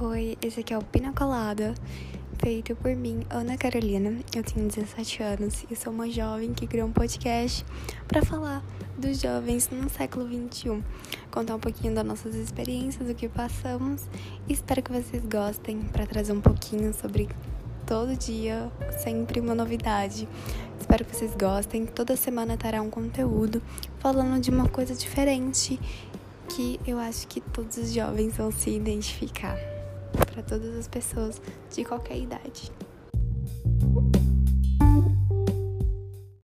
Oi, esse aqui é o Pina Colada, feito por mim, Ana Carolina. Eu tenho 17 anos e sou uma jovem que criou um podcast para falar dos jovens no século 21, contar um pouquinho das nossas experiências, do que passamos. Espero que vocês gostem para trazer um pouquinho sobre todo dia, sempre uma novidade. Espero que vocês gostem. Toda semana terá um conteúdo falando de uma coisa diferente que eu acho que todos os jovens vão se identificar para todas as pessoas de qualquer idade.